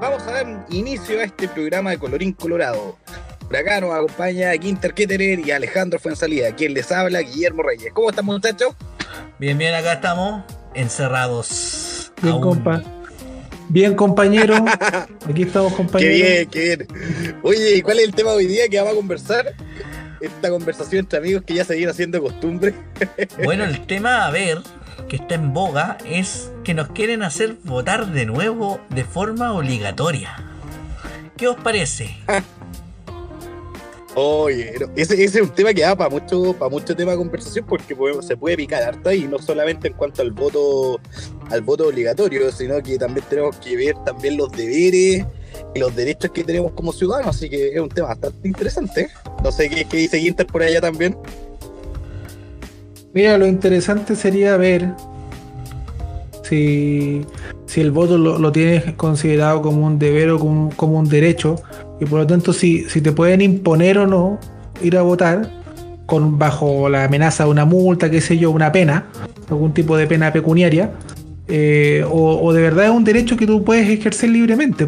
vamos a dar inicio a este programa de Colorín Colorado. Por acá nos acompaña Quinter Ketterer y Alejandro Fuensalida, quien les habla, Guillermo Reyes. ¿Cómo están, muchachos? Bien, bien, acá estamos encerrados. Bien, compa. Bien, compañero. Aquí estamos, compañero. Qué bien, qué bien. Oye, ¿y cuál es el tema de hoy día que vamos a conversar? Esta conversación entre amigos que ya se viene haciendo costumbre. Bueno, el tema a ver, que está en boga, es que nos quieren hacer votar de nuevo de forma obligatoria. ¿Qué os parece? Oye, ese, es un tema que da para mucho, para mucho tema de conversación porque se puede picar harta y no solamente en cuanto al voto, al voto obligatorio, sino que también tenemos que ver también los deberes y los derechos que tenemos como ciudadanos, así que es un tema bastante interesante. No sé qué, dice Ginter por allá también. Mira, lo interesante sería ver si, si el voto lo, tienes considerado como un deber o como, como un derecho y por lo tanto si, si te pueden imponer o no ir a votar con bajo la amenaza de una multa, qué sé yo, una pena, algún tipo de pena pecuniaria, eh, o, de verdad es un derecho que tú puedes ejercer libremente.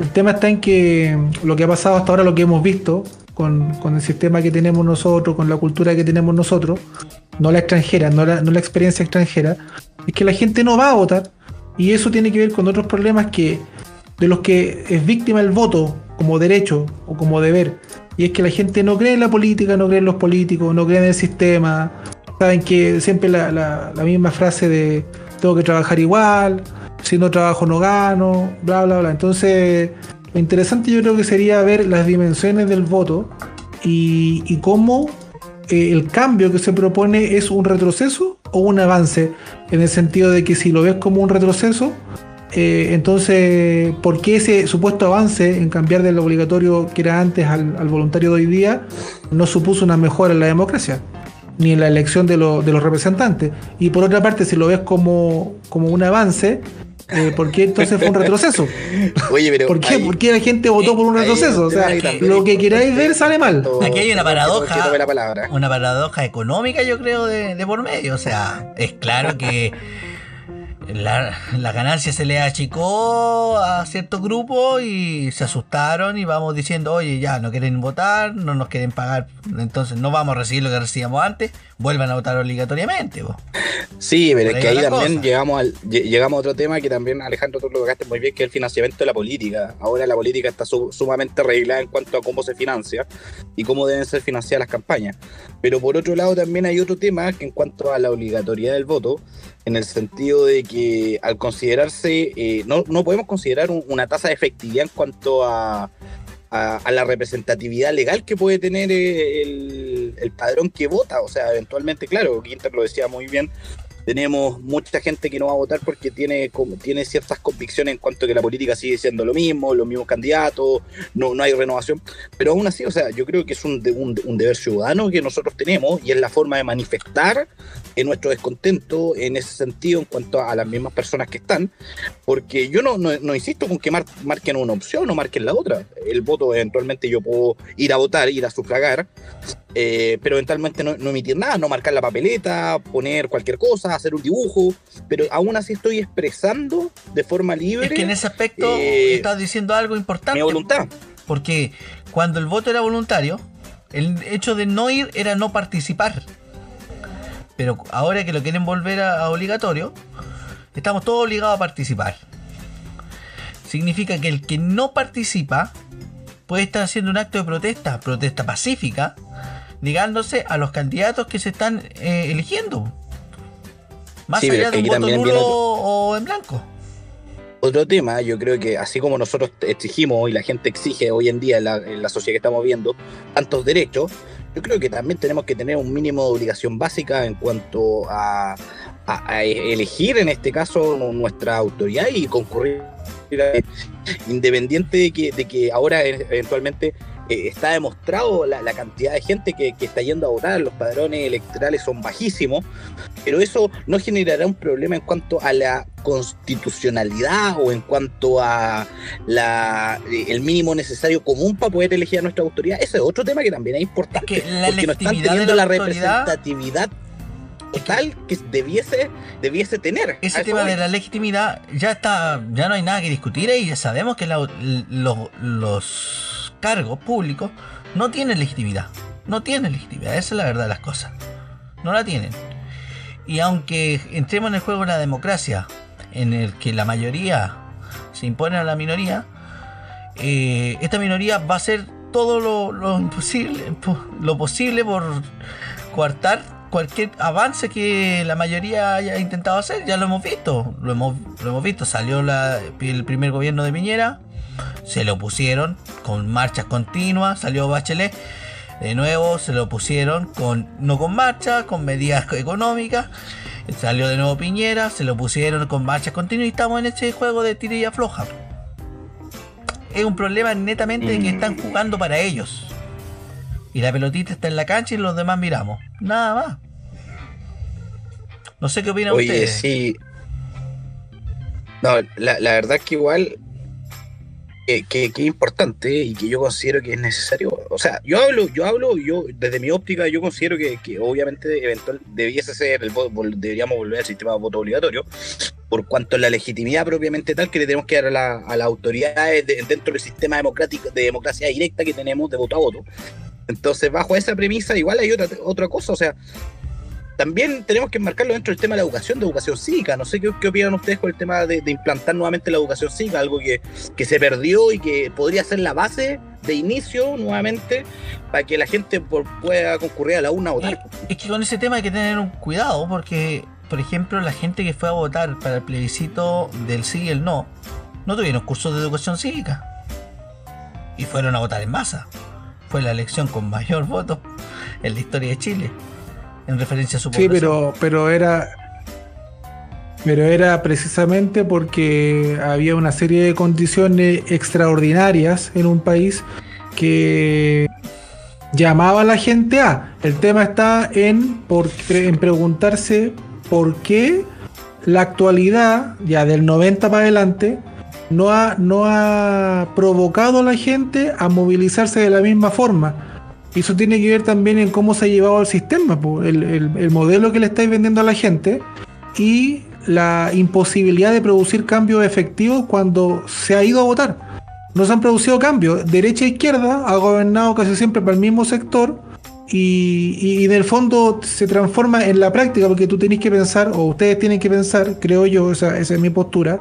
El tema está en que lo que ha pasado hasta ahora, lo que hemos visto con, el sistema que tenemos nosotros, con la cultura que tenemos nosotros, no la extranjera, no la, no la experiencia extranjera, es que la gente no va a votar y eso tiene que ver con otros problemas que de los que es víctima el voto como derecho o como deber. Y es que la gente no cree en la política, no cree en los políticos, no cree en el sistema. Saben que siempre la, misma frase de tengo que trabajar igual, si no trabajo no gano, bla, bla, bla. Entonces, lo interesante yo creo que sería ver las dimensiones del voto y, cómo eh, el cambio que se propone es un retroceso o un avance, en el sentido de que si lo ves como un retroceso, eh, entonces, ¿por qué ese supuesto avance en cambiar de lo obligatorio que era antes al, voluntario de hoy día no supuso una mejora en la democracia? Ni en la elección de, los representantes. Y por otra parte, si lo ves como, como un avance, eh, ¿por qué entonces fue un retroceso? Oye, pero ¿Por qué? ¿Por qué la gente votó por un retroceso? O sea, lo que queráis ver sale mal. Aquí hay una paradoja. Una paradoja económica, yo creo, de, de por medio. O sea, es claro que la, la, ganancia se le achicó a ciertos grupos y se asustaron y vamos diciendo, oye, ya no quieren votar, no nos quieren pagar, entonces no vamos a recibir lo que recibíamos antes, vuelvan a votar obligatoriamente. Sí, pero es que ahí también llegamos, al, llegamos a otro tema que también Alejandro tú lo tocaste muy bien, que es el financiamiento de la política. Ahora la política está sumamente arreglada en cuanto a cómo se financia y cómo deben ser financiadas las campañas. Pero por otro lado también hay otro tema que en cuanto a la obligatoriedad del voto, en el sentido de que al considerarse, eh, no, no, podemos considerar una tasa de efectividad en cuanto a, a, la representatividad legal que puede tener eh, el, el, padrón que vota. O sea, eventualmente, claro, Quinter lo decía muy bien, tenemos mucha gente que no va a votar porque tiene, como, tiene ciertas convicciones en cuanto a que la política sigue siendo lo mismo, los mismos candidatos, no, no hay renovación. Pero aún así, o sea, yo creo que es un, un, deber ciudadano que nosotros tenemos y es la forma de manifestar nuestro descontento en ese sentido en cuanto a las mismas personas que están. Porque yo no, no, insisto con que marquen una opción o marquen la otra. El voto, eventualmente, yo puedo ir a votar, ir a sufragar, eh, pero eventualmente no, emitir nada, no marcar la papeleta, poner cualquier cosa, hacer un dibujo, pero aún así estoy expresando de forma libre. Es que en ese aspecto eh, estás diciendo algo importante. Mi voluntad. Porque cuando el voto era voluntario, el hecho de no ir era no participar. Pero ahora que lo quieren volver a obligatorio, estamos todos obligados a participar. Significa que el que no participa puede estar haciendo un acto de protesta, protesta pacífica, negándose a los candidatos que se están eh, eligiendo. Más allá de un voto nulo o en blanco. Otro tema, yo creo que así como nosotros exigimos y la gente exige hoy en día en la, sociedad que estamos viendo tantos derechos, yo creo que también tenemos que tener un mínimo de obligación básica en cuanto a, elegir en este caso nuestra autoridad y concurrir independiente de que, de que ahora eventualmente eh, está demostrado la, cantidad de gente que, está yendo a votar, los padrones electorales son bajísimos, pero eso no generará un problema en cuanto a la constitucionalidad o en cuanto a la, el mínimo necesario común para poder elegir a nuestra autoridad. Ese es otro tema que también es importante, porque no están teniendo la, representatividad tal que debiese, debiese tener. Ese tema de la legitimidad ya está, ya no hay nada que discutir y ya sabemos que los cargos públicos no tienen legitimidad. No tienen legitimidad, esa es la verdad de las cosas. No la tienen. Y aunque entremos en el juego de la democracia, en el que la mayoría se impone a la minoría, eh, esta minoría va a hacer todo lo, posible por coartar cualquier avance que la mayoría haya intentado hacer. Ya lo hemos visto, lo hemos, lo hemos visto. Salió el primer gobierno de Piñera, se lo pusieron con marchas continuas, salió Bachelet. De nuevo se lo pusieron con no con marcha, con medidas económicas. Salió de nuevo Piñera, se lo pusieron con marchas continuas y estamos en este juego de tirilla floja. Es un problema netamente de que están jugando para ellos. Y la pelotita está en la cancha y los demás miramos. Nada más. No sé qué opinan Oye, ustedes. sí. No, la, la verdad es que igual que, es importante y que yo considero que es necesario. O sea, yo hablo, yo hablo, yo desde mi óptica, yo considero que, obviamente eventual debiese ser el deberíamos volver al sistema de voto obligatorio, por cuanto a la legitimidad propiamente tal que le tenemos que dar a, la, a las autoridades dentro del sistema democrático de democracia directa que tenemos de voto a voto. Entonces, bajo esa premisa, igual hay otra, otra cosa, o sea, también tenemos que enmarcarlo dentro del tema de la educación, de educación cívica. No sé qué, opinan ustedes con el tema de, implantar nuevamente la educación cívica, algo que, se perdió y que podría ser la base de inicio nuevamente para que la gente pueda concurrir a la una a votar. Es que con ese tema hay que tener un cuidado porque, por ejemplo, la gente que fue a votar para el plebiscito del sí y el no, no tuvieron cursos de educación cívica y fueron a votar en masa. Fue la elección con mayor voto en la historia de Chile en referencia a su población. Sí, pero, pero era. Pero era precisamente porque había una serie de condiciones extraordinarias en un país que llamaba a la gente a. El tema está en, por, en preguntarse por qué la actualidad, ya del 90 para adelante, no ha, no ha provocado a la gente a movilizarse de la misma forma. Y eso tiene que ver también en cómo se ha llevado el sistema, el, modelo que le estáis vendiendo a la gente y la imposibilidad de producir cambios efectivos cuando se ha ido a votar. No se han producido cambios. Derecha e izquierda ha gobernado casi siempre para el mismo sector y, y, en el fondo se transforma en la práctica porque tú tenés que pensar, o ustedes tienen que pensar, creo yo, esa, esa es mi postura,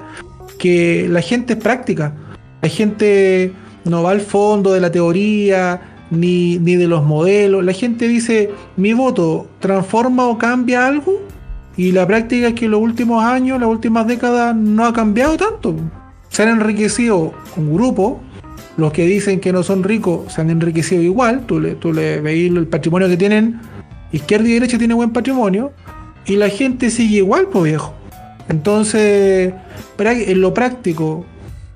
que la gente es práctica. La gente no va al fondo de la teoría, ni, de los modelos. La gente dice, mi voto transforma o cambia algo. Y la práctica es que en los últimos años, las últimas décadas, no ha cambiado tanto. Se han enriquecido un grupo. Los que dicen que no son ricos se han enriquecido igual. Tú le, tú le veis el patrimonio que tienen. Izquierda y derecha tienen buen patrimonio. Y la gente sigue igual, pues viejo. Entonces, en lo práctico,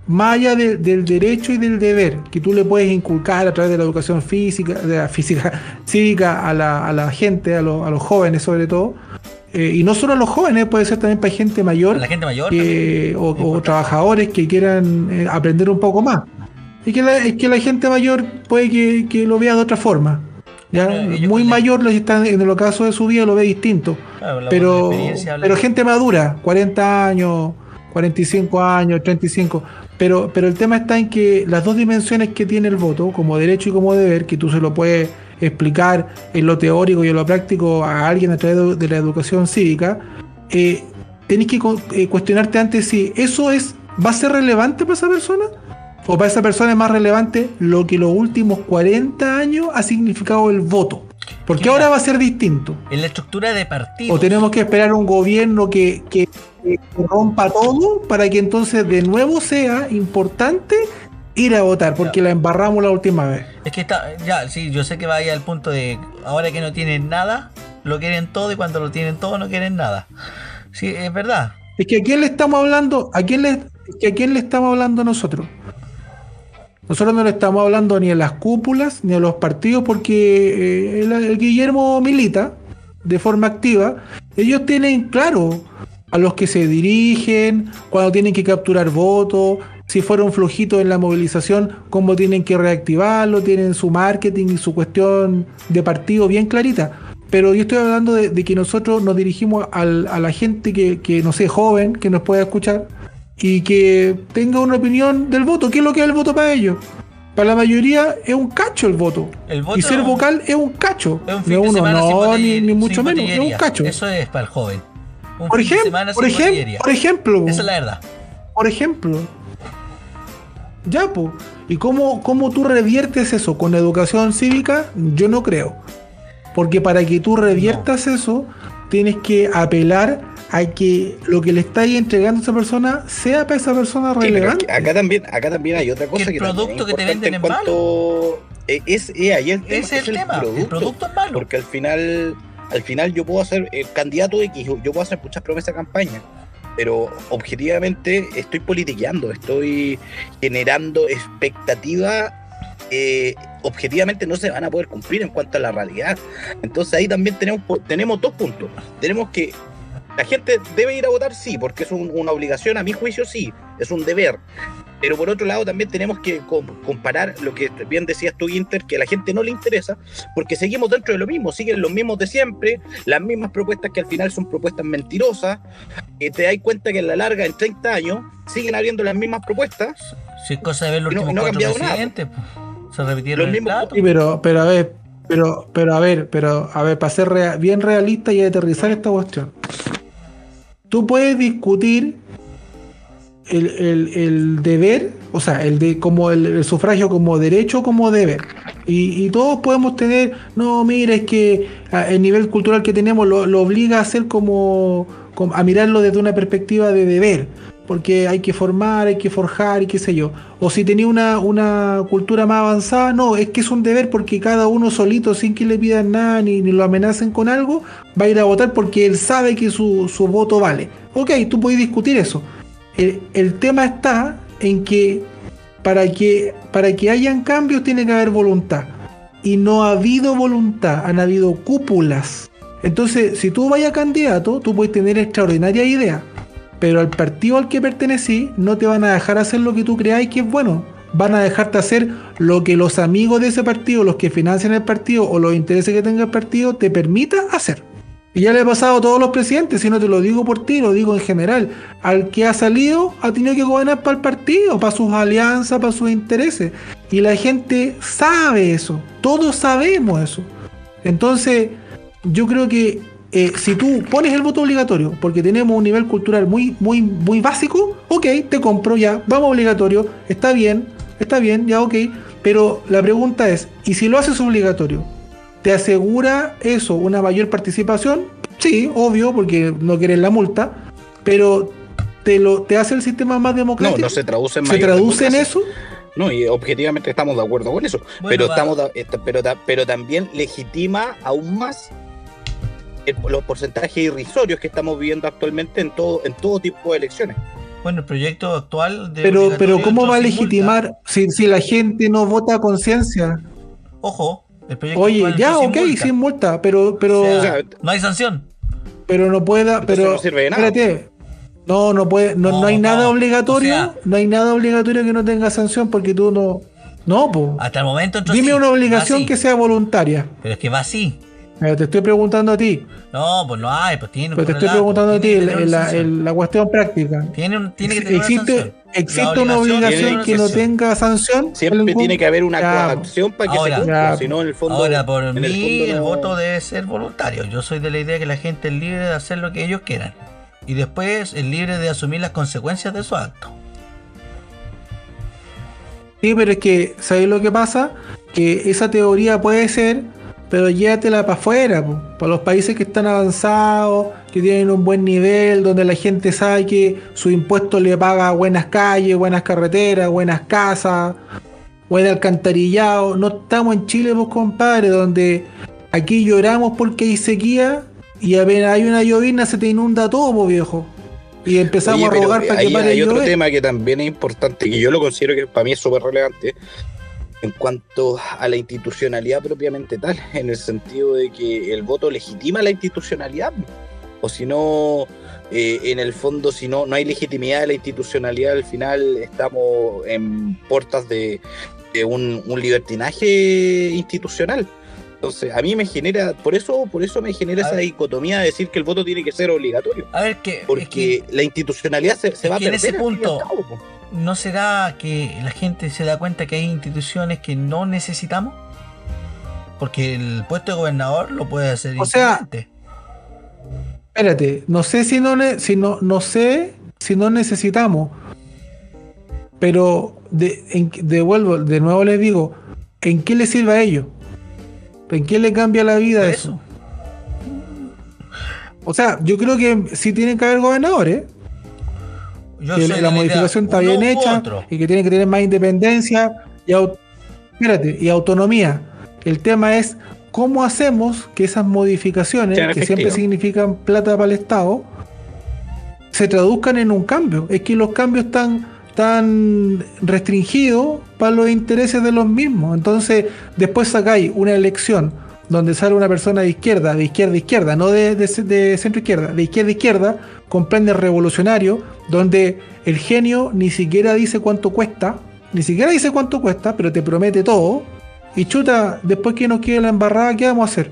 más allá del derecho y del deber que tú le puedes inculcar a través de la educación física, de la física cívica a la, gente, a, los jóvenes sobre todo, eh, y no solo a los jóvenes, puede ser también para gente mayor, la gente mayor o, trabajadores que quieran eh, aprender un poco más. Y que la, es que la gente mayor puede que, lo vea de otra forma. ¿ya? Muy mayor, está en el ocaso de su vida lo ve distinto. pero, pero gente madura, 40 años, 45 años, 35 pero, pero el tema está en que las dos dimensiones que tiene el voto, como derecho y como deber, que tú se lo puedes explicar en lo teórico y en lo práctico a alguien a través de, la educación cívica, eh, tenés que eh, cuestionarte antes si eso es va a ser relevante para esa persona o para esa persona es más relevante lo que los últimos 40 años ha significado el voto. Porque ahora va a ser distinto. En la estructura de partidos. O tenemos que esperar un gobierno que, que, rompa todo para que entonces de nuevo sea importante ir a votar, porque la embarramos la última vez. Es que está, ya, sí, yo sé que vaya al punto de ahora que no tienen nada, lo quieren todo y cuando lo tienen todo no quieren nada. Sí, es verdad. Es que a quién le estamos hablando, a quién le, a quién le estamos hablando nosotros. Nosotros no le estamos hablando ni a las cúpulas ni a los partidos porque eh, el, Guillermo milita de forma activa. Ellos tienen claro a los que se dirigen, cuando tienen que capturar votos, si fueron flojitos en la movilización, cómo tienen que reactivarlo, tienen su marketing y su cuestión de partido bien clarita. pero yo estoy hablando de, que nosotros nos dirigimos a la gente que, que, no sé, joven, que nos pueda escuchar y que tenga una opinión del voto. ¿Qué es lo que es el voto para ellos? Para la mayoría es un cacho el voto. y ser vocal es un cacho. Es un uno, no, ni, mucho menos, es un cacho. Eso es para el joven. por, ejemplo, por, ejemplo, por ejemplo, esa es la verdad. Por ejemplo, ya, pues. ¿Y cómo, cómo tú reviertes eso? ¿Con educación cívica? Yo no creo. Porque para que tú reviertas eso, tienes que apelar a que lo que le estáis entregando a esa persona sea para esa persona relevante. acá también, acá también hay otra cosa que, el producto que te venden en malo. Eh, es, eh, ahí el tema, es el, tema. el producto es malo. Porque al final, al final yo puedo hacer el candidato X, yo puedo hacer muchas promesas de campaña pero objetivamente estoy politiqueando, estoy generando expectativa eh, objetivamente no se van a poder cumplir en cuanto a la realidad. Entonces ahí también tenemos, tenemos dos puntos. Tenemos que la gente debe ir a votar, sí, porque es una obligación, a mi juicio, sí, es un deber. Pero por otro lado también tenemos que comparar lo que bien decías tú, Inter, que a la gente no le interesa, porque seguimos dentro de lo mismo, siguen los mismos de siempre, las mismas propuestas que al final son propuestas mentirosas, y te das cuenta que en la larga, en 30 años, siguen habiendo las mismas propuestas. Es cosa de ver los últimos no, cuatro presidentes, se repitieron los el Sí, pero, pero a ver, pero, pero a ver, pero a ver, para ser bien realista y aterrizar esta cuestión. Tú puedes discutir el, deber, o sea, el de como el, sufragio como derecho como deber. Y, todos podemos tener, no, mira, es que ah, el nivel cultural que tenemos lo, obliga a hacer como, a mirarlo desde una perspectiva de deber porque hay que formar, hay que forjar y qué sé yo. O si tenía una, una cultura más avanzada, no, es que es un deber porque cada uno solito, sin que le pidan nada ni, ni lo amenacen con algo, va a ir a votar porque él sabe que su, voto vale. Ok, tú puedes discutir eso. El, tema está en que para, que para que hayan cambios tiene que haber voluntad. Y no ha habido voluntad, han habido cúpulas. Entonces, si tú vayas candidato, tú puedes tener extraordinaria idea pero al partido al que pertenecí no te van a dejar hacer lo que tú creáis que es bueno. Van a dejarte hacer lo que los amigos de ese partido, los que financian el partido o los intereses que tenga el partido te permita hacer. Y ya le he pasado a todos los presidentes, si no te lo digo por ti, lo digo en general. Al que ha salido ha tenido que gobernar para el partido, para sus alianzas, para sus intereses. Y la gente sabe eso, todos sabemos eso. Entonces, yo creo que eh, si tú pones el voto obligatorio, porque tenemos un nivel cultural muy, muy, muy básico, ok, te compro ya, vamos obligatorio, está bien, está bien, ya ok, pero la pregunta es, ¿y si lo haces obligatorio? ¿Te asegura eso una mayor participación? Sí, obvio, porque no quieres la multa, pero ¿te, lo, te hace el sistema más democrático? No, no se traduce en ¿Se traduce en eso? No, y objetivamente estamos de acuerdo con eso. pero, estamos, pero, pero también legitima aún más los porcentajes irrisorios que estamos viviendo actualmente en todo, en todo tipo de elecciones. Bueno, el proyecto actual de Pero, pero ¿cómo va a legitimar si, si la gente no vota a conciencia? Ojo, el proyecto Oye, ya, ok, sin multa, pero, pero no hay sanción. Pero no pueda, pero no sirve de nada. Espérate, no, no puede, no, no, hay nada obligatorio, no hay nada obligatorio que no tenga sanción porque tú no, no, pues. Hasta el momento. Dime una obligación que sea voluntaria. Pero es que va así. Pero te estoy preguntando a ti. No, pues no hay, pues tiene. Pero te estoy preguntando a ti la, la, cuestión práctica. Tiene, tiene que tener existe, una sanción. ¿Existe una obligación que no tenga sanción? Siempre tiene que haber una coacción para que se cumpla. Si no, en el fondo. Ahora, por mí, el, voto debe ser voluntario. Yo soy de la idea que la gente es libre de hacer lo que ellos quieran. Y después es libre de asumir las consecuencias de su acto. Sí, pero es que, ¿sabéis lo que pasa? Que esa teoría puede ser pero llévatela para afuera, para los países que están avanzados, que tienen un buen nivel, donde la gente sabe que su impuesto le paga buenas calles, buenas carreteras, buenas casas, buen alcantarillado. No estamos en Chile, pues compadre, donde aquí lloramos porque hay sequía y apenas hay una llovina se te inunda todo, viejo. Y empezamos a rogar para que pare Hay otro tema que también es importante, que yo lo considero que para mí es súper relevante, en cuanto a la institucionalidad propiamente tal, en el sentido de que el voto legitima la institucionalidad, o si no, eh, en el fondo, si no, no hay legitimidad de la institucionalidad, al final estamos en puertas de, un, libertinaje institucional. Entonces, a mí me genera, por eso, por eso me genera esa dicotomía de decir que el voto tiene que ser obligatorio. A ver, que. Porque la institucionalidad se, va a perder. En ese punto, ¿no será que la gente se da cuenta que hay instituciones que no necesitamos? Porque el puesto de gobernador lo puede hacer. O sea, espérate, no sé si no, si no, no sé si no necesitamos, pero de, devuelvo, de nuevo les digo, ¿en qué le sirve a ellos? ¿En qué le cambia la vida eso? O sea, yo creo que sí tienen que haber gobernadores. Que la, modificación está bien hecha y que tienen que tener más independencia y, y autonomía. El tema es cómo hacemos que esas modificaciones, que siempre significan plata para el Estado, se traduzcan en un cambio. Es que los cambios están tan restringidos para los intereses de los mismos. Entonces, después sacáis una elección donde sale una persona de izquierda, de izquierda a izquierda, no de, de centro izquierda, de izquierda a izquierda, con planes revolucionarios, donde el genio ni siquiera dice cuánto cuesta, ni siquiera dice cuánto cuesta, pero te promete todo. Y chuta, después que nos quede la embarrada, ¿qué vamos a hacer?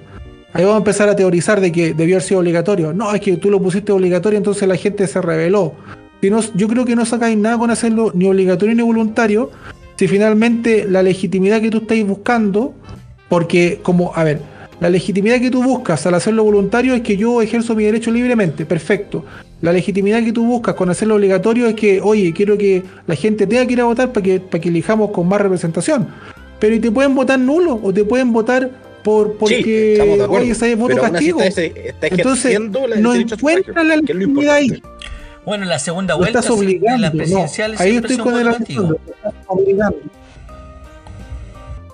Ahí vamos a empezar a teorizar de que debió haber sido obligatorio. No, es que tú lo pusiste obligatorio, entonces la gente se rebeló. yo creo que no sacáis nada con hacerlo ni obligatorio ni voluntario, si finalmente la legitimidad que tú estáis buscando, porque como, a ver, la legitimidad que tú buscas al hacerlo voluntario es que yo ejerzo mi derecho libremente, perfecto. La legitimidad que tú buscas con hacerlo obligatorio es que, oye, quiero que la gente tenga que ir a votar para que, para que elijamos con más representación. Pero y te pueden votar nulo o te pueden votar por porque oye, ese voto castigo. Entonces, no encuentra la legitimidad ahí. Bueno, la segunda vuelta estás obligando, la presidencial ahí estoy con el obligando.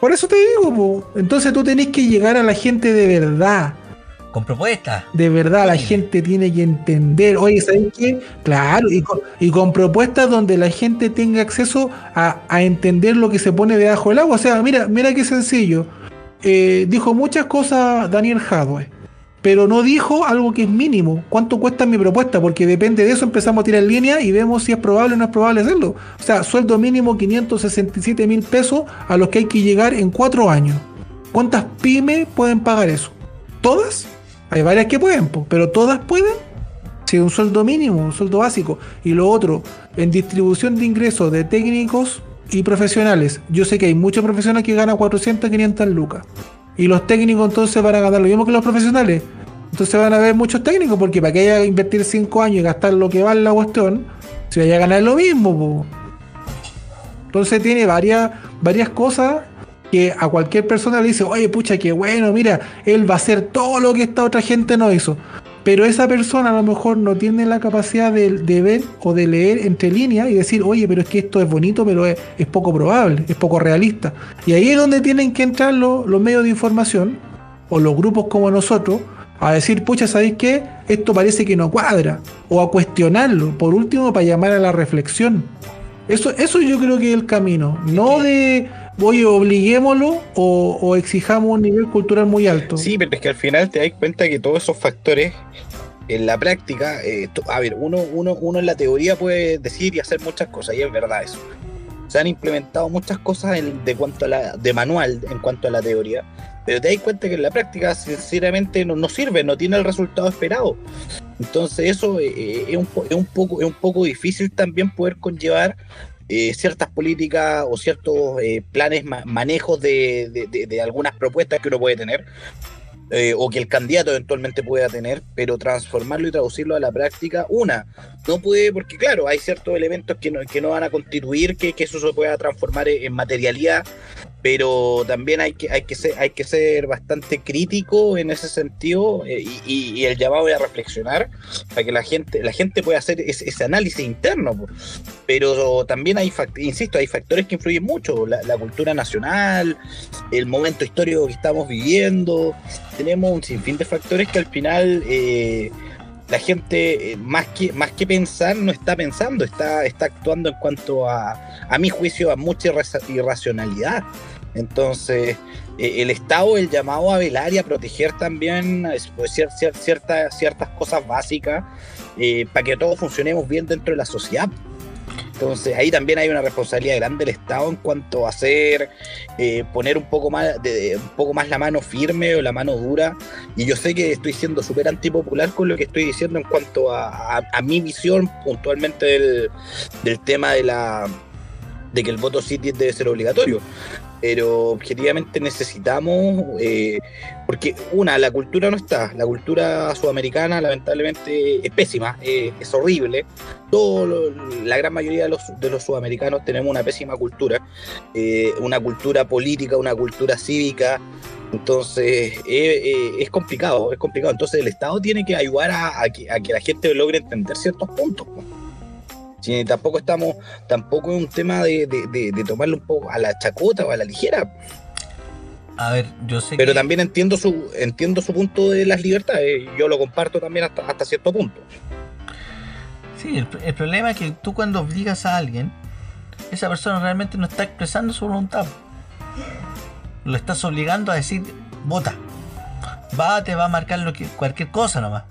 Por eso te digo, entonces tú tenés que llegar a la gente de verdad. Con propuestas. De verdad, la gente tiene que entender. Oye, ¿sabes qué? Claro, y con, y con propuestas donde la gente tenga acceso a, a, entender lo que se pone debajo del agua. O sea, mira, mira qué sencillo. Eh, dijo muchas cosas Daniel Hadwe, pero no dijo algo que es mínimo. ¿Cuánto cuesta mi propuesta? Porque depende de eso empezamos a tirar línea y vemos si es probable o no es probable hacerlo. O sea, sueldo mínimo 567 mil pesos a los que hay que llegar en cuatro años. ¿Cuántas pymes pueden pagar eso? ¿Todas? Hay varias que pueden, pero ¿todas pueden? Si es un sueldo mínimo, un sueldo básico. Y lo otro, en distribución de ingresos de técnicos, y profesionales. Yo sé que hay muchos profesionales que ganan 400, 500 lucas. Y los técnicos entonces van a ganar lo mismo que los profesionales. Entonces van a haber muchos técnicos porque para que haya invertir 5 años y gastar lo que vale la cuestión, se vaya a ganar lo mismo. Entonces tiene varias, varias cosas que a cualquier persona le dice, oye, pucha, qué bueno, mira, él va a hacer todo lo que esta otra gente no hizo pero esa persona a lo mejor no tiene la capacidad de, ver o de leer entre líneas y decir, oye, pero es que esto es bonito, pero es, poco probable, es poco realista. Y ahí es donde tienen que entrar los, medios de información o los grupos como nosotros a decir, pucha, ¿sabéis qué? Esto parece que no cuadra. O a cuestionarlo, por último, para llamar a la reflexión. Eso, eso yo creo que es el camino, no de oye, obliguémoslo o, exijamos un nivel cultural muy alto. Sí, pero es que al final te das cuenta que todos esos factores en la práctica, eh, a ver, uno, uno, uno en la teoría puede decir y hacer muchas cosas, y es verdad eso. Se han implementado muchas cosas de cuanto a la, de manual en cuanto a la teoría, pero te das cuenta que en la práctica sinceramente no, no sirve, no tiene el resultado esperado. Entonces eso eh, eh, es, un, es, un, poco, es un poco difícil también poder conllevar eh, ciertas políticas o ciertos eh, planes, manejos de, de, algunas propuestas que uno puede tener, eh, o que el candidato eventualmente pueda tener, pero transformarlo y traducirlo a la práctica, una, no puede, porque claro, hay ciertos elementos que no, que no van a constituir que, que eso se pueda transformar en materialidad pero también hay que, hay que, ser, hay que ser bastante crítico en ese sentido eh, y, el llamado a reflexionar para que la gente, la gente pueda hacer ese, análisis interno. Pero también hay, insisto, hay factores que influyen mucho, la, cultura nacional, el momento histórico que estamos viviendo, tenemos un sinfín de factores que al final... Eh, la gente eh, más que más que pensar no está pensando, está, está actuando en cuanto a, a mi juicio, a mucha irracionalidad. Entonces, eh, el Estado, el llamado a velar y a proteger también pues, ciertas, ciertas cosas básicas eh, para que todos funcionemos bien dentro de la sociedad. Entonces ahí también hay una responsabilidad grande del Estado en cuanto a hacer, eh, poner un poco más de, un poco más la mano firme o la mano dura. Y yo sé que estoy siendo súper antipopular con lo que estoy diciendo en cuanto a, mi visión puntualmente del, del tema de la de que el voto sí debe ser obligatorio pero objetivamente necesitamos, eh, porque una, la cultura no está, la cultura sudamericana lamentablemente es pésima, es horrible, Todo la gran mayoría de los, de los sudamericanos tenemos una pésima cultura, eh, una cultura política, una cultura cívica, entonces eh, es complicado, es complicado, entonces el Estado tiene que ayudar a, que, a que la gente logre entender ciertos puntos. Si tampoco estamos, tampoco es un tema de, tomarlo un poco a la chacota o a la ligera. A ver, yo sé Pero también entiendo su, entiendo su punto de las libertades. Yo lo comparto también hasta, hasta cierto punto. Sí, el, problema es que tú cuando obligas a alguien, esa persona realmente no está expresando su voluntad. Lo estás obligando a decir, vota. Va, te va a marcar lo que, cualquier cosa nomás.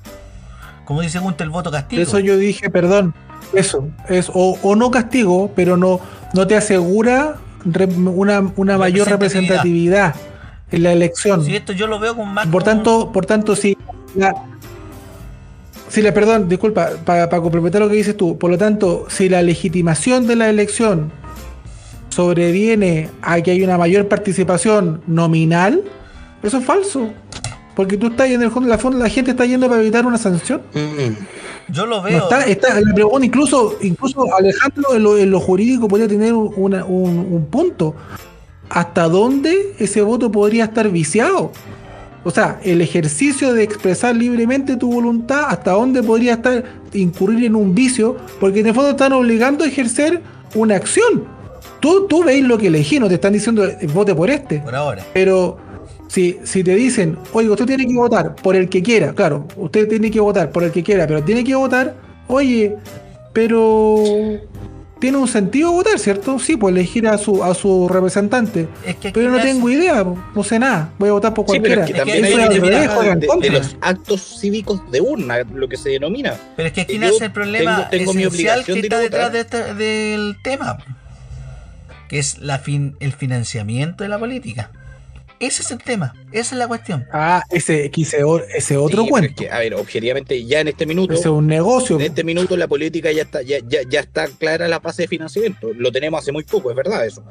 Como dice Gunter, el voto castigo. Eso yo dije, perdón, eso, es o, no castigo, pero no, no te asegura una, mayor representatividad en la elección. Si esto yo lo veo con más. Por tanto, por tanto, si la, si la, perdón, disculpa, para, complementar lo que dices tú, por lo tanto, si la legitimación de la elección sobreviene a que hay una mayor participación nominal, eso es falso. Porque tú estás en el fondo, la, la gente está yendo para evitar una sanción. Yo lo veo. está, incluso, incluso Alejandro en lo, jurídico podría tener un, punto. ¿Hasta dónde ese voto podría estar viciado? O sea, el ejercicio de expresar libremente tu voluntad, ¿hasta dónde podría estar incurrir en un vicio? Porque en el fondo están obligando a ejercer una acción. Tú, tú veis lo que elegí, no te están diciendo vote por este. Por ahora. Pero si, si te dicen, oye, usted tiene que votar por el que quiera, claro, usted tiene que votar por el que quiera, pero tiene que votar, oye, pero tiene un sentido votar, ¿cierto? Sí, pues elegir a su, a su representante. pero no tengo idea, no sé nada, voy a votar por cualquiera. Sí, pero es que también hay de, los actos cívicos de urna, lo que se denomina. Pero es que aquí nace el problema tengo, mi obligación que está detrás de este, del tema, que es la fin, el financiamiento de la política. Ese es el tema, esa es la cuestión. Ah, ese, ese otro cuento. a ver, objetivamente, ya en este minuto. Ese es un negocio. En este minuto la política ya está, ya, ya, está clara la fase de financiamiento. Lo tenemos hace muy poco, es verdad eso.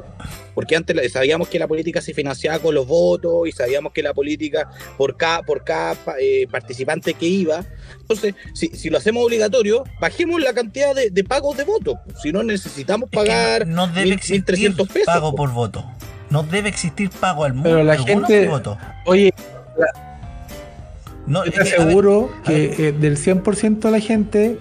Porque antes sabíamos que la política se financiaba con los votos y sabíamos que la política, por cada, por cada eh, participante que iba. Entonces, si, si, lo hacemos obligatorio, bajemos la cantidad de, pagos de votos. Si no necesitamos pagar no, debe 1.300 pesos. Pago por voto. No debe existir pago al mundo. Pero la gente. Oye, no, te aseguro que eh, del 100% de la gente,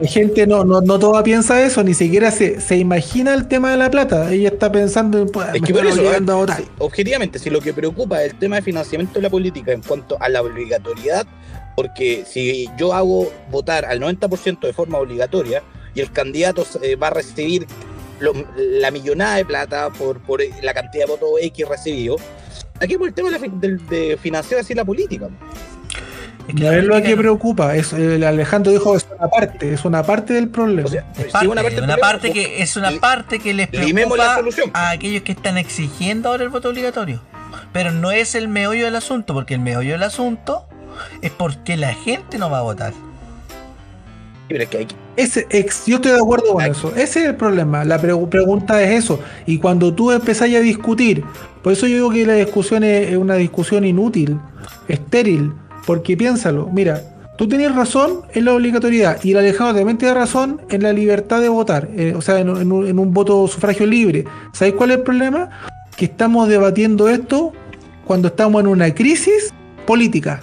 la gente no, no, no toda piensa eso, ni siquiera se, se imagina el tema de la plata. Ella está pensando en. Pues, es que por eso, a votar. objetivamente, si lo que preocupa es el tema de financiamiento de la política en cuanto a la obligatoriedad, porque si yo hago votar al 90% de forma obligatoria y el candidato eh, va a recibir la millonada de plata por, por la cantidad de votos X recibido. Aquí por el tema de, financiar así la política. Es que a ver lo que preocupa, es, el Alejandro dijo que es una parte, es una parte del problema. es una parte, que es una parte que les preocupa a aquellos que están exigiendo ahora el voto obligatorio. Pero no es el meollo del asunto, porque el meollo del asunto es porque la gente no va a votar. Ese, yo estoy de acuerdo con eso. Ese es el problema. La pregunta es eso. Y cuando tú empezás a discutir, por eso yo digo que la discusión es, una discusión inútil, estéril. Porque piénsalo, mira, tú tienes razón en la obligatoriedad y el Alejandro también tiene razón en la libertad de votar, eh, o sea, en, un, en un voto sufragio libre. ¿Sabéis cuál es el problema? Que estamos debatiendo esto cuando estamos en una crisis política.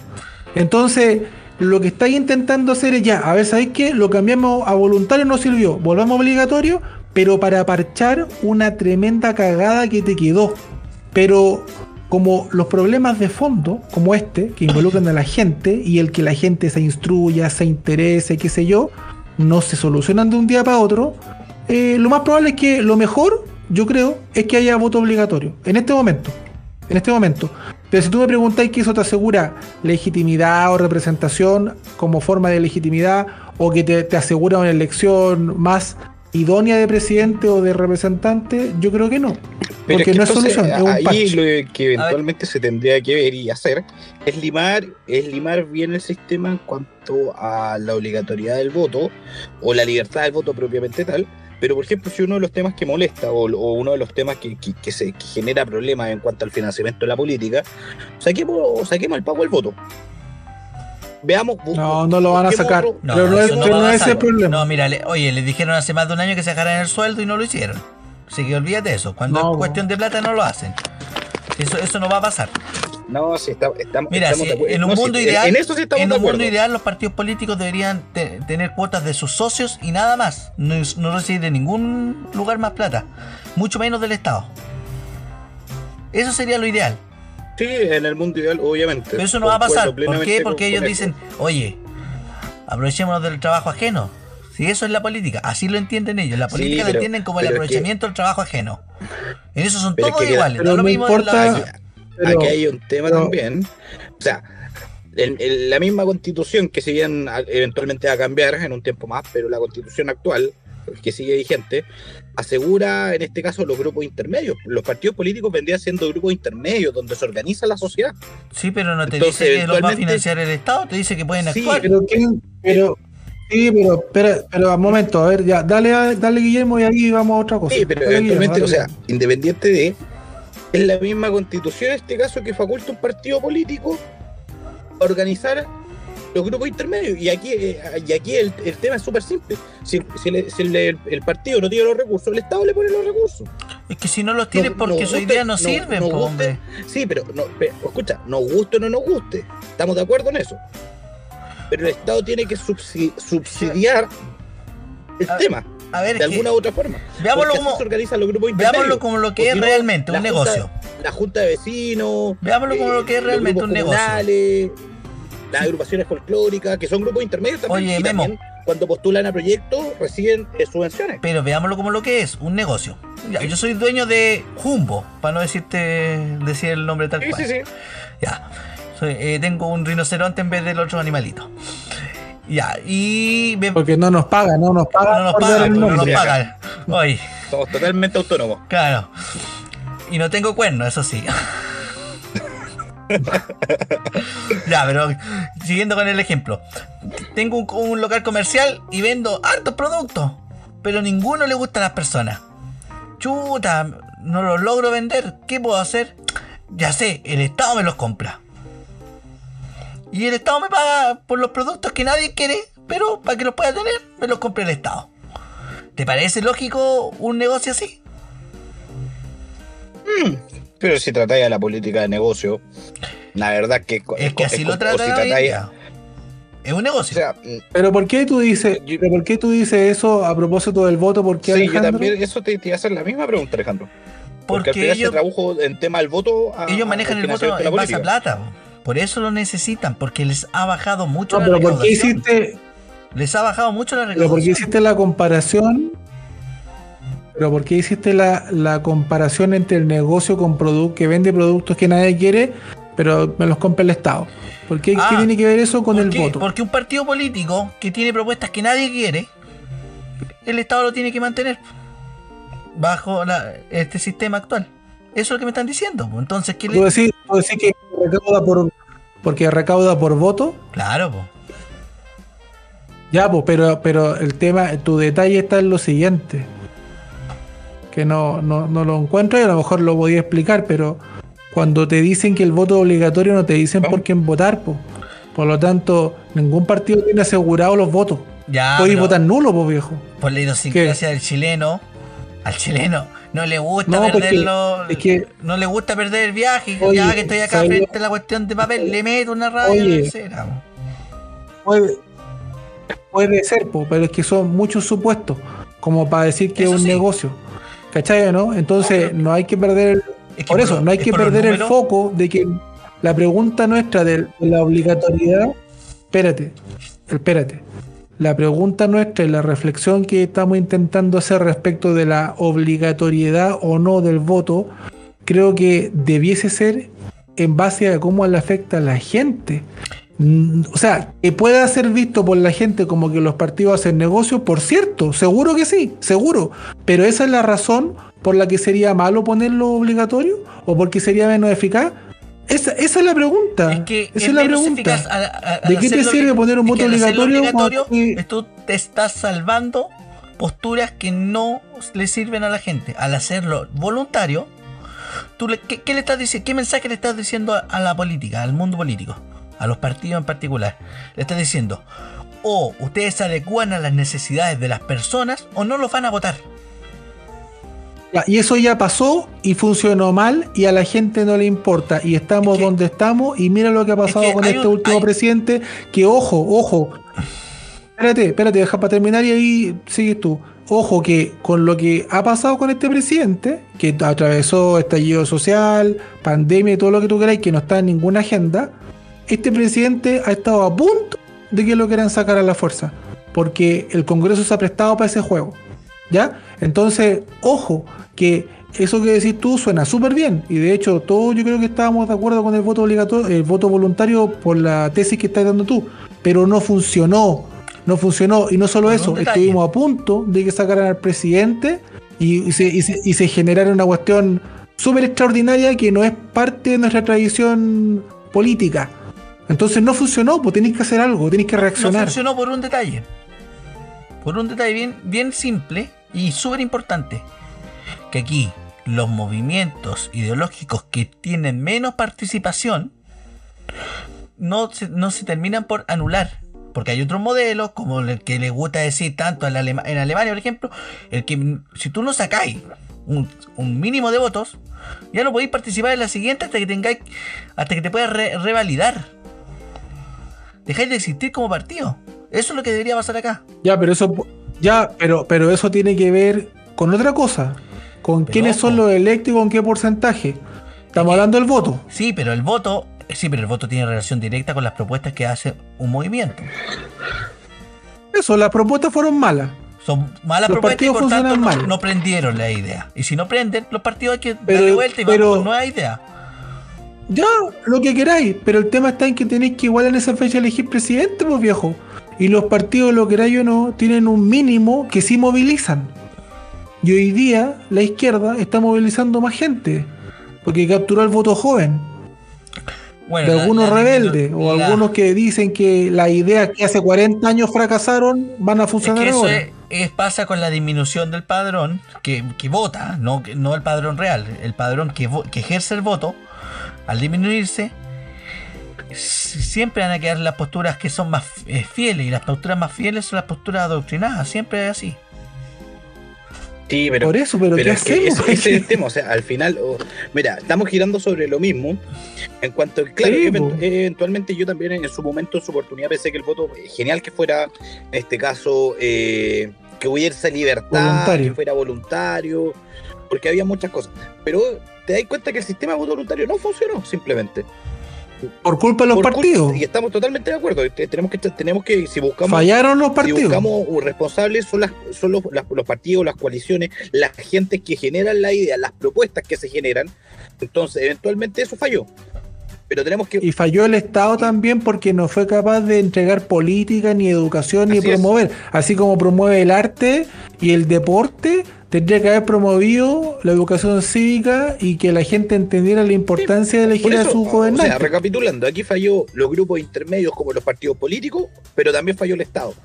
Entonces lo que estáis intentando hacer es ya, a ver, ¿sabéis qué? Lo cambiamos a voluntario, no sirvió, volvamos obligatorio, pero para parchar una tremenda cagada que te quedó. Pero como los problemas de fondo, como este, que involucran a la gente y el que la gente se instruya, se interese, qué sé yo, no se solucionan de un día para otro, eh, lo más probable es que lo mejor, yo creo, es que haya voto obligatorio. En este momento. En este momento. Pero si tú me preguntáis que eso te asegura legitimidad o representación como forma de legitimidad, o que te, asegura una elección más idónea de presidente o de representante, yo creo que no. Pero porque es que no es solución, es un ahí lo que eventualmente se tendría que ver y hacer es limar, es limar bien el sistema en cuanto a la obligatoriedad del voto o la libertad del voto propiamente tal. Pero, por ejemplo, si uno de los temas que molesta o, o uno de los temas que, que- que se que genera problemas en cuanto al financiamiento de la política, saquemos, saquemos el pago del voto. Veamos. No, no lo van a sacar. otro- No, Pero no es- no pero el problema. No, mira, le- oye, les dijeron hace más de un año que sacaran el sueldo y no lo hicieron. Así que olvídate de eso. Cuando No, es cuestión de plata no lo hacen. Eso, eso no va a pasar. No, sí, está- estamos, Mira, estamos si de en un No, mundo ideal, En eso sí estamos en de un mundo ideal los partidos políticos deberían te- tener cuotas de sus socios y nada más. No, recibir de ningún lugar más plata. Mucho menos del Estado. Eso sería lo ideal. Sí, en el mundo ideal, obviamente. Pero eso no va a pasar. ¿Por qué? Porque ellos dicen, oye, aprovechémonos del trabajo ajeno. Si eso es la política, así lo entienden ellos. La Sí, política la pero- entienden como el pero que- aprovechamiento del trabajo ajeno. En eso son Pero es todos que iguales. pero da lo no mismo en importa- la- Aquí, Pero- aquí hay un tema pero- también. O sea, en, en la misma constitución que si bien a- eventualmente va a cambiar en un tiempo más, pero la constitución actual, que sigue vigente, asegura en este caso los grupos intermedios. Los partidos políticos vendrían siendo grupos intermedios donde se organiza la sociedad. Sí, pero no te Entonces, dice que los va a financiar el Estado, te dice que pueden Sí, actuar. Pero quién, pero, sí, pero, espera, pero un momento, a ver, ya, dale, a- dale Guillermo y ahí vamos a otra cosa. Sí, pero Dale, eventualmente, o sea, independiente de, es la misma constitución en este caso que faculta un partido político a organizar los grupos intermedios. Y aquí, y aquí el, el tema es súper simple. Si, si le- si el, el partido no tiene los recursos, el Estado le pone los recursos. Es que si no los tienes No- porque su guste- idea no no- sirve, nos po, guste- hombre. Sí, pero, no, pero, escucha, nos guste o no nos guste. Estamos de acuerdo en eso. Pero el Estado tiene que subsi- subsidiar el A- tema, A ver, de alguna u otra forma. veámoslo como, se organizan los grupos veámoslo como lo que es realmente, un junta- negocio. La junta de vecinos. Veámoslo como eh, lo que es realmente un negocio. Las agrupaciones folclóricas, que son grupos intermedios también. Oye, y Memo. también, cuando postulan a proyectos, reciben eh, subvenciones. Pero veámoslo como lo que es, un negocio. Ya, yo soy dueño de Jumbo, para no decirte decir el nombre tal Sí, cual. sí, sí. Ya. Eh, tengo un rinoceronte en vez del otro animalito. Ya, y me- Porque no nos pagan, no nos pagan. no nos pagan, no nos pagan. Somos totalmente autónomos. claro. Y no tengo cuerno, eso sí. ya, pero siguiendo con el ejemplo. Tengo un, un local comercial y vendo hartos productos, pero ninguno le gusta a las personas. Chuta, no los logro vender. ¿Qué puedo hacer? Ya sé, el Estado me los compra. Y el Estado me paga por los productos que nadie quiere, pero para que los pueda tener, me los compra el Estado. ¿Te parece lógico un negocio así? Pero si tratáis a la política de negocio, la verdad que Es que así lo o si tratáis- día. Es un O negocio. sea, mm, Pero ¿por qué tú dices, pero por qué tú dices eso a propósito del voto? ¿Por qué sí, yo también, eso te, te iba a hacer la misma pregunta, Alejandro. Porque, al porque final ellos, se tradujo en tema del voto a, ellos manejan al el voto en la base a plata. Po. Por eso lo necesitan, porque les ha bajado mucho No, la pero ¿por qué recaudación. hiciste, Les ha bajado mucho la pero por qué recaudación. hiciste la comparación? Pero ¿por qué hiciste la, la comparación entre el negocio con producto que vende productos que nadie quiere, pero me los compra el Estado? ¿Por qué, Ah, qué tiene que ver eso con ¿Por el qué? voto? Porque un partido político que tiene propuestas que nadie quiere, el Estado lo tiene que mantener bajo la- este sistema actual. Eso es lo que me están diciendo. po. Entonces, ¿qué le- ¿Tú decís, tú decís que recauda por, porque recauda por voto? Claro, po. Ya, pues, pero, pero el tema, tu detalle está en lo siguiente. Que no, no, no lo encuentro y a lo mejor lo podía explicar, pero cuando te dicen que el voto es obligatorio no te dicen por quién votar, pues. Por lo tanto, ningún partido tiene asegurado los votos. Ya, Puedes votar nulo, pues viejo. por la idiosincrasia del chileno, al chileno no le gusta No, perderlo, es que- no le gusta perder el viaje, Oye, ya que estoy acá ¿sabes? frente a la cuestión de papel, le meto una radio Oye. tercera. Puede, puede ser, po, pero es que son muchos supuestos, como para decir que Eso es un sí. negocio. ¿Cachai, no? Entonces, no hay que perder el, Es que Por eso, no hay es que perder el foco de que la pregunta nuestra de la obligatoriedad. Espérate, espérate. La pregunta nuestra y la reflexión que estamos intentando hacer respecto de la obligatoriedad o no del voto, creo que debiese ser en base a cómo le afecta a la gente. Mm, o sea, que pueda ser visto por la gente como que los partidos hacen negocio, por cierto, seguro que sí, seguro. Pero esa es la razón por la que sería malo ponerlo obligatorio o porque sería menos eficaz. Esa, esa es la pregunta. Es que esa es es la pregunta. a- ¿De qué te sirve poner un voto obligatorio obligatorio, es tú te estás salvando posturas que no le sirven a la gente. Al hacerlo voluntario, tú le- ¿qué, qué le estás diciendo? ¿Qué mensaje le estás diciendo a, a la política, al mundo político, a los partidos en particular? Le estás diciendo, o ustedes se adecúan a las necesidades de las personas o no los van a votar. Y eso ya pasó y funcionó mal y a la gente no le importa. Y estamos Es que- donde estamos y mira lo que ha pasado que con este un- último hay- presidente. Que ojo, ojo. Espérate, espérate, deja para terminar y ahí sigues tú. Ojo que con lo que ha pasado con este presidente, que atravesó estallido social, pandemia y todo lo que tú queráis, que no está en ninguna agenda, este presidente ha estado a punto de que lo quieran sacar a la fuerza. Porque el Congreso se ha prestado para ese juego. ¿Ya? Entonces, ojo, que eso que decís tú suena súper bien. Y de hecho, todos yo creo que estábamos de acuerdo con el voto obligatorio, el voto voluntario por la tesis que estás dando tú. Pero no funcionó. No funcionó. Y no solo eso, estuvimos a punto de que sacaran al presidente y, y se, y se- y se generara una cuestión súper extraordinaria que no es parte de nuestra tradición política. Entonces no funcionó, pues tenéis que hacer algo, tenéis que No reaccionar. funcionó por un detalle. Por un detalle bien, bien simple y súper importante. Que aquí los movimientos ideológicos que tienen menos participación no se, no se terminan por anular. Porque hay otros modelos, como el que le gusta decir tanto en, Alema- en Alemania, por ejemplo, el que si tú no sacáis un, mínimo de votos, ya no podéis participar en la siguiente hasta que tengáis, hasta que te puedas re- revalidar. Dejáis de existir como partido. Eso es lo que debería pasar acá. Ya, pero eso ya, pero, pero eso tiene que ver con otra cosa. Con Pero quiénes son los electos y con qué porcentaje. Estamos hablando del voto. Sí, pero el voto, sí, pero el voto tiene relación directa con las propuestas que hace un movimiento. Eso, las propuestas fueron malas. Son malas Los propuestas y por tanto no, no prendieron la idea. Y si no prenden, los partidos hay que Pero- darle vuelta y pero- vamos con nueva idea. Ya, lo que queráis, pero el tema está en que tenéis que igual en esa fecha elegir presidente, pues viejo. Y los partidos, lo queráis o no, tienen un mínimo que sí movilizan. Y hoy día la izquierda está movilizando más gente. Porque capturó el voto joven. Bueno, de algunos la- rebeldes o algunos que dicen que las ideas que hace 40 años fracasaron van a Es funcionar que eso es, es- pasa con la disminución del padrón que, que vota, no, que- no el padrón real, el padrón que, que ejerce el voto, al disminuirse, siempre van a quedar las posturas que son más eh, fieles y las posturas más fieles son las posturas adoctrinadas, siempre es así. Sí, pero, Por eso, pero, pero ¿qué es que ese, ese es el tema. O sea, al final, oh, mira, estamos girando sobre lo mismo. En cuanto, claro, Sí, eventualmente yo también en su momento, en su oportunidad, pensé que el voto, eh, genial que fuera, en este caso, eh, que hubiese libertad, Voluntario. que fuera voluntario, porque había muchas cosas. Pero te das cuenta que el sistema de voto voluntario no funcionó, simplemente. Por culpa de los culpa- partidos. y estamos totalmente de acuerdo. Te- Tenemos que, tenemos que si buscamos Fallaron los si partidos. buscamos un responsables son, las, son los, las- los partidos, las coaliciones, las gentes que generan la idea, las propuestas que se generan. Entonces, eventualmente eso falló. Pero tenemos que... Y falló el Estado también porque no fue capaz de entregar política, ni educación, ni es. promover. Así como promueve el arte y el deporte, tendría que haber promovido la educación cívica y que la gente entendiera la importancia de elegir a su o gobernante. sea, recapitulando, aquí falló los grupos intermedios como los partidos políticos, pero también falló el Estado.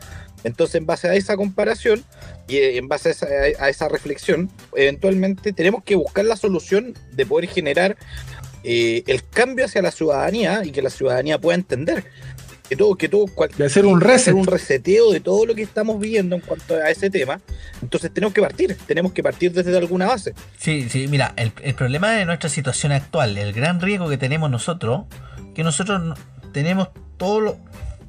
Entonces, en base a esa comparación y eh, en base a esa, a esa reflexión, eventualmente tenemos que buscar la solución de poder generar eh, el cambio hacia la ciudadanía y que la ciudadanía pueda entender que todo, que todo, cual- De hacer un hacer reset. un reseteo de todo lo que estamos viendo en cuanto a ese tema. Entonces tenemos que partir, tenemos que partir desde alguna base. Sí, sí, mira, el, el problema de nuestra situación actual, el gran riesgo que tenemos nosotros, que nosotros no- tenemos todo lo,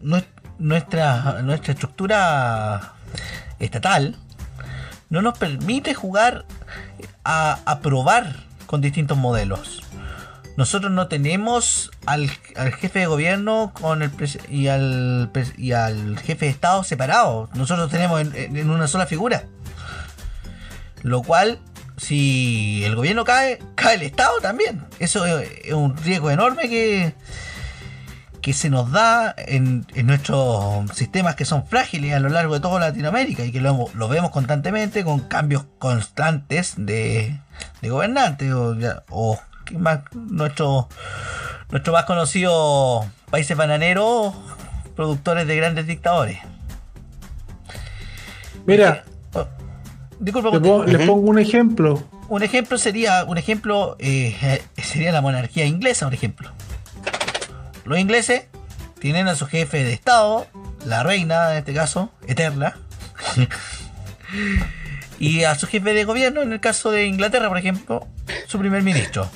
nue- nuestra, nuestra estructura estatal no nos permite jugar a, a probar con distintos modelos. Nosotros no tenemos al, jefe de gobierno con el y, al, y al jefe de Estado separados. Nosotros tenemos en- en- en una sola figura. Lo cual, si el gobierno cae, cae el Estado también. Eso es, un riesgo enorme que, que se nos da en, nuestros sistemas que son frágiles a lo largo de toda Latinoamérica y que lo, lo vemos constantemente con cambios constantes de, de gobernantes o, o más, nuestro, nuestro más conocido países bananeros, productores de grandes dictadores. Mira, oh, disculpa, le pongo un ejemplo. Un ejemplo sería, un ejemplo eh, sería la monarquía inglesa, por ejemplo. Los ingleses tienen a su jefe de Estado, la reina en este caso, eterna, y a su jefe de gobierno, en el caso de Inglaterra, por ejemplo, su primer ministro.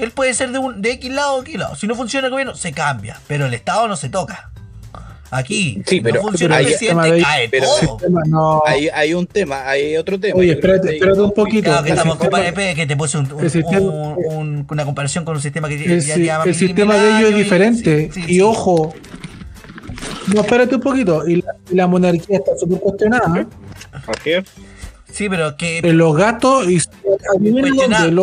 Él puede ser de, un, de X lado o X lado. Si no funciona el gobierno, se cambia, pero el Estado no se toca. Aquí sí, pero, no funciona el presidente, cae pero, todo. hay, hay, un tema, hay otro tema. Oye, espérate, espérate un poquito. Claro, que, estamos que te puse un, un, una comparación con un sistema que el, ya lleva El sistema de ellos es diferente. Y, y ojo, no, espérate un poquito. Y la, la monarquía está súper cuestionada. qué? Sí, pero que. En los gatos y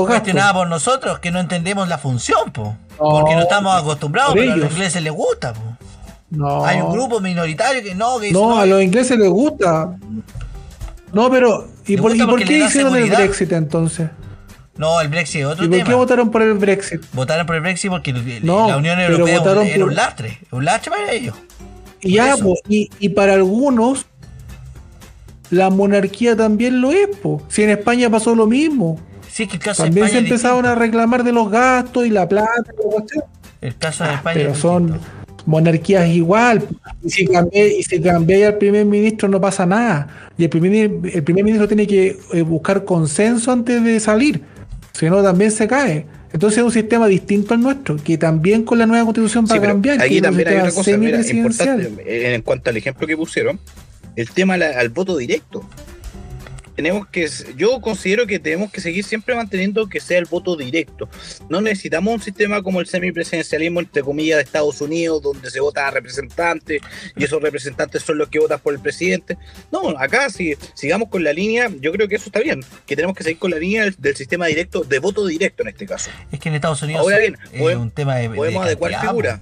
cuestionada, por nosotros que no entendemos la función, po. porque no estamos acostumbrados, pero a los ingleses les gusta, po. No. Hay un grupo minoritario que no, que No, a los ingleses les gusta. No, pero. ¿Y por, ¿y por qué hicieron el Brexit entonces? No, el Brexit es otro ¿Y por qué votaron por el Brexit? Votaron por el Brexit porque la Unión Europea era un, un lastre. Un lastre para ellos. Y ya, y, y para algunos, la monarquía también lo es. Po. Si en España pasó lo mismo. Sí, que el caso también se empezaron a reclamar de los gastos y la plata. el caso de España. Pero son monarquías igual. Y si cambia, y si cambia al primer ministro no pasa nada. Y el primer, el primer ministro tiene que eh, buscar consenso antes de salir. Si no, también se cae. Entonces es un sistema distinto al nuestro, que también con la nueva constitución va a cambiar. Aquí también hay una cosa importante en cuanto al ejemplo que pusieron, el tema al voto directo tenemos que, yo considero que tenemos que seguir siempre manteniendo que sea el voto directo. No necesitamos un sistema como el semipresidencialismo, entre comillas, de Estados Unidos, donde se vota a representantes y esos representantes son los que votan por el presidente. No, acá si sigamos con la línea, yo creo que eso está bien, que tenemos que seguir con la línea del, sistema directo, de voto directo en este caso. Es que en Estados Unidos Ahora bien, es un tema de, podemos adecuar figura.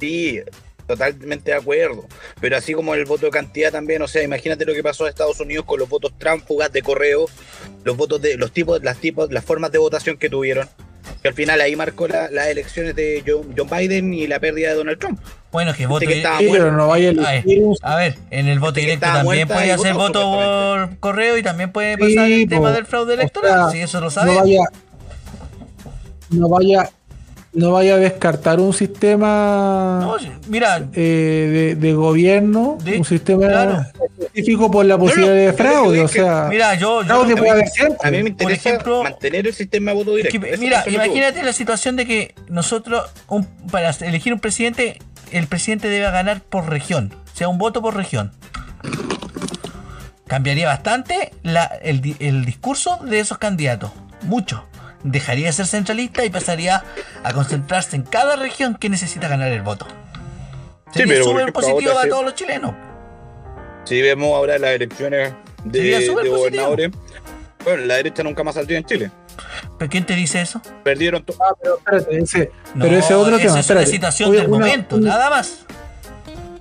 Sí, totalmente de acuerdo. Pero así como el voto de cantidad también, o sea, imagínate lo que pasó en Estados Unidos con los votos tránsfugas de correo, los votos de los tipos, las tipos, las formas de votación que tuvieron. Que al final ahí marcó las elecciones de John, Biden y la pérdida de Donald Trump. Bueno, que voto directo. no vaya a, ver, en el voto directo también puede hacer voto por correo y también puede pasar el tema del fraude electoral, si eso lo sabe. No vaya, no vaya, no vaya a descartar un sistema mira, eh, de, gobierno, un sistema específico por la posibilidad de fraude. o sea, mira, yo, a, mí, me interesa mantener el sistema de voto directo. mira, imagínate la situación de que nosotros, para elegir un presidente, el presidente debe ganar por región, o sea, un voto por región. Cambiaría bastante el, el discurso de esos candidatos. Mucho dejaría de ser centralista y pasaría a concentrarse en cada región que necesita ganar el voto. Sería súper positivo para todos los chilenos. Si vemos ahora las elecciones de, gobernadores, bueno, la derecha nunca más salió en Chile. ¿Pero quién te dice eso? Perdieron todo. Ah, pero espérate, ese, pero ese otro tema. Es una situación del momento, nada más.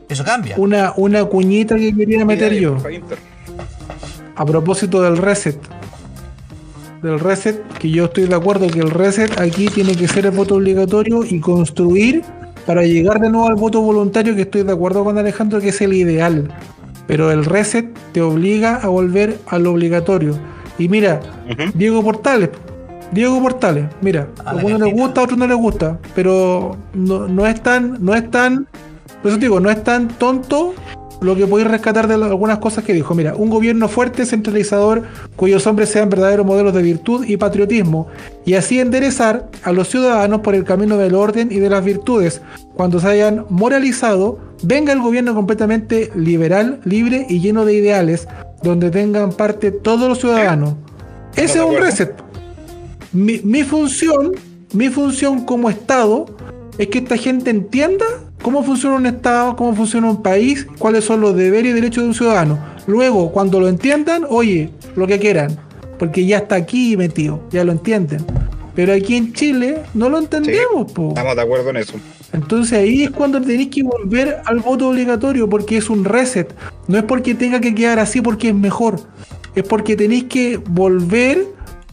Eso cambia. Una, una cuñita que quería meter yo. A propósito del reset del reset, que yo estoy de acuerdo que el reset aquí tiene que ser el voto obligatorio y construir para llegar de nuevo al voto voluntario, que estoy de acuerdo con Alejandro que es el ideal. Pero el reset te obliga a volver al obligatorio. Y mira, Diego Portales, Diego Portales, mira, a algunos les gusta, a otros no les gusta, pero no, no es tan, no es tan, por eso digo, no es tan tonto lo que podéis rescatar de algunas cosas que dijo. Mira, un gobierno fuerte, centralizador, cuyos hombres sean verdaderos modelos de virtud y patriotismo, y así enderezar a los ciudadanos por el camino del orden y de las virtudes. Cuando se hayan moralizado, venga el gobierno completamente liberal, libre y lleno de ideales, donde tengan parte todos los ciudadanos. Ese es un reset. Mi, mi función, mi función como Estado, es que esta gente entienda cómo funciona un Estado, cómo funciona un país, cuáles son los deberes y derechos de un ciudadano. Luego, cuando lo entiendan, oye, lo que quieran, porque ya está aquí metido, ya lo entienden. Pero aquí en Chile no lo entendemos, po. Estamos de acuerdo en eso. Entonces ahí es cuando tenéis que volver al voto obligatorio porque es un reset. No es porque tenga que quedar así porque es mejor. Es porque tenéis que volver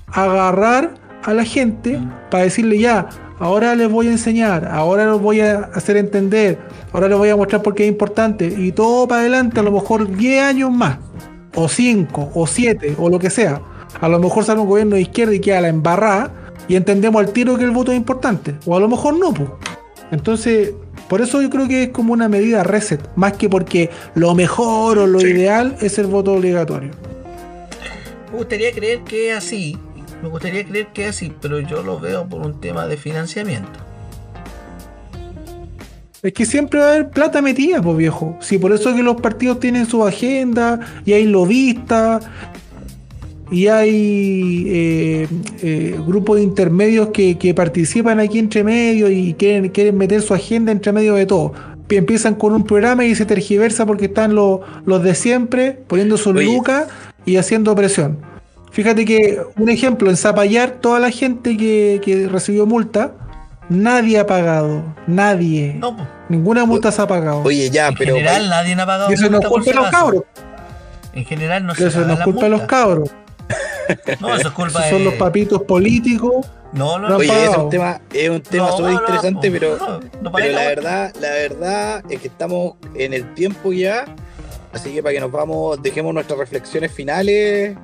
a agarrar a la gente para decirle ya, ahora les voy a enseñar, ahora los voy a hacer entender, ahora les voy a mostrar por qué es importante. Y todo para adelante, a lo mejor 10 años más, o 5, o 7, o lo que sea. A lo mejor sale un gobierno de izquierda y queda la embarrada y entendemos al tiro que el voto es importante. O a lo mejor no, pues. Entonces, por eso yo creo que es como una medida reset, más que porque lo mejor o lo ideal es el voto obligatorio. Me gustaría creer que es así, me gustaría creer que es así, pero yo lo veo por un tema de financiamiento. Es que siempre va a haber plata metida, pues viejo. Si por eso es que los partidos tienen su agenda y hay lobistas y hay eh, eh, grupos intermedios que, que, participan aquí entre medio y quieren, quieren meter su agenda entre medio de todo. Empiezan con un programa y se tergiversa porque están los, los de siempre poniendo su lucas y haciendo presión. Fíjate que un ejemplo, en Zapallar, toda la gente que, que recibió multa, nadie ha pagado. Nadie. No. Ninguna multa se ha pagado. Oye, ya, en pero. general nadie ha pagado Y eso no es multa por culpa de si los cabros. En general no se Eso no pagan es las culpa de los cabros. No, eso es culpa Esos son de... los papitos políticos. No, no, No. Oye, es un tema, es un tema No, súper no, interesante, no, pero, no, no pagué pero la verdad, la verdad es que estamos en el tiempo ya. Así que para que nos vamos, dejemos nuestras reflexiones finales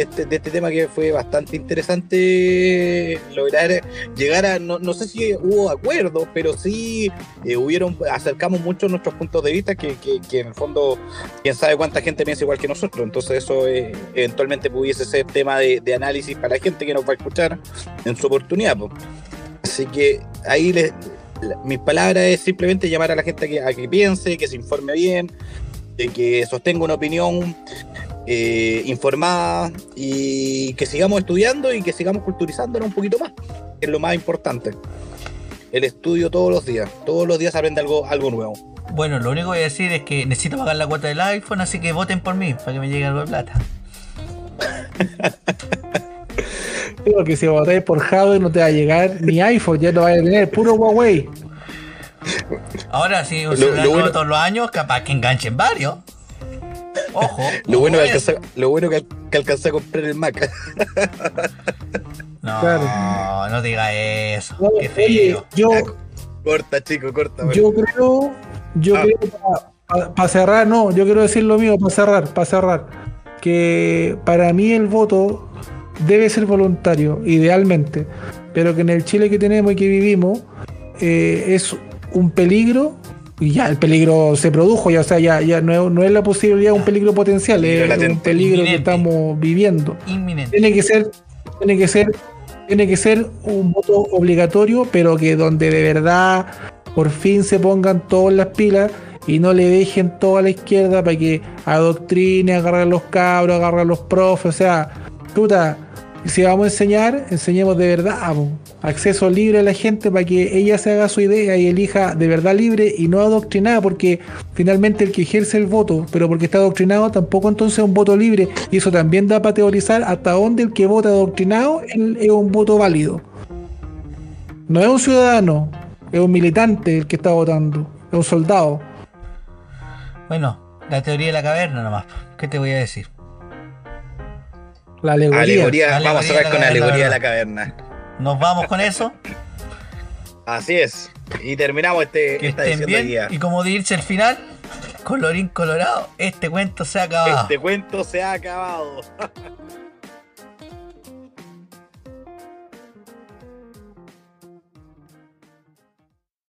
de este, de este tema que fue bastante interesante lograr llegar a, no, no sé si hubo acuerdos, pero sí eh, hubieron, acercamos mucho nuestros puntos de vista que, que- en el fondo, quién sabe cuánta gente piensa igual que nosotros, entonces eso eh, eventualmente pudiese ser tema de, análisis para la gente que nos va a escuchar en su oportunidad. po. Así que ahí les, mis palabras es simplemente llamar a la gente a que, a que piense, que se informe bien, de que sostenga una opinión eh, informada y que sigamos estudiando y que sigamos culturizándonos un poquito más, que es lo más importante. El estudio todos los días, todos los días aprende algo, algo nuevo. Bueno, lo único que voy a decir es que necesito pagar la cuota del iPhone, así que voten por mí para que me llegue algo de plata. Digo que si votáis por Huawei no te va a llegar ni iPhone, ya no vas a tener puro Huawei. Ahora, si Lo- se lo bueno- todos los años, capaz que enganchen varios. Ojo. Lo bueno, que alcancé, lo bueno que, que alcancé a comprar el Mac. No, Claro. no diga eso. No, Qué oye, feo. yo, corta, chico, corta. bueno. yo creo, yo Ah. creo para cerrar, no, yo quiero decir lo mío, para cerrar, para cerrar, que para mí el voto debe ser voluntario, idealmente, pero que en el Chile que tenemos y que vivimos eh, es un peligro. Y ya el peligro se produjo, ya, o sea, ya, ya no, es, no es la posibilidad, un peligro potencial, es un peligro que estamos viviendo. Inminente. tiene que ser tiene que ser tiene que ser un voto obligatorio pero que donde de verdad por fin se pongan todas las pilas y no le dejen todo a la izquierda para que adoctrine, agarrar a los cabros, agarrar a los profes, o sea, puta, si vamos a enseñar, enseñemos de verdad, po. Acceso libre a la gente para que ella se haga su idea y elija de verdad libre y no adoctrinada, porque finalmente el que ejerce el voto, pero porque está adoctrinado, tampoco entonces es un voto libre, y eso también da para teorizar hasta dónde el que vota adoctrinado es un voto válido. No es un ciudadano, es un militante el que está votando, es un soldado. Bueno, la teoría de la caverna nomás. ¿Qué te voy a decir? La alegoría. Alegoría, Alegoría vamos a la con la caverna, alegoría de la caverna. Nos vamos con eso. Así es. Y terminamos este, Que esta estén bien. día. Y como dirse el final, colorín colorado, este cuento se ha acabado. Este cuento se ha acabado.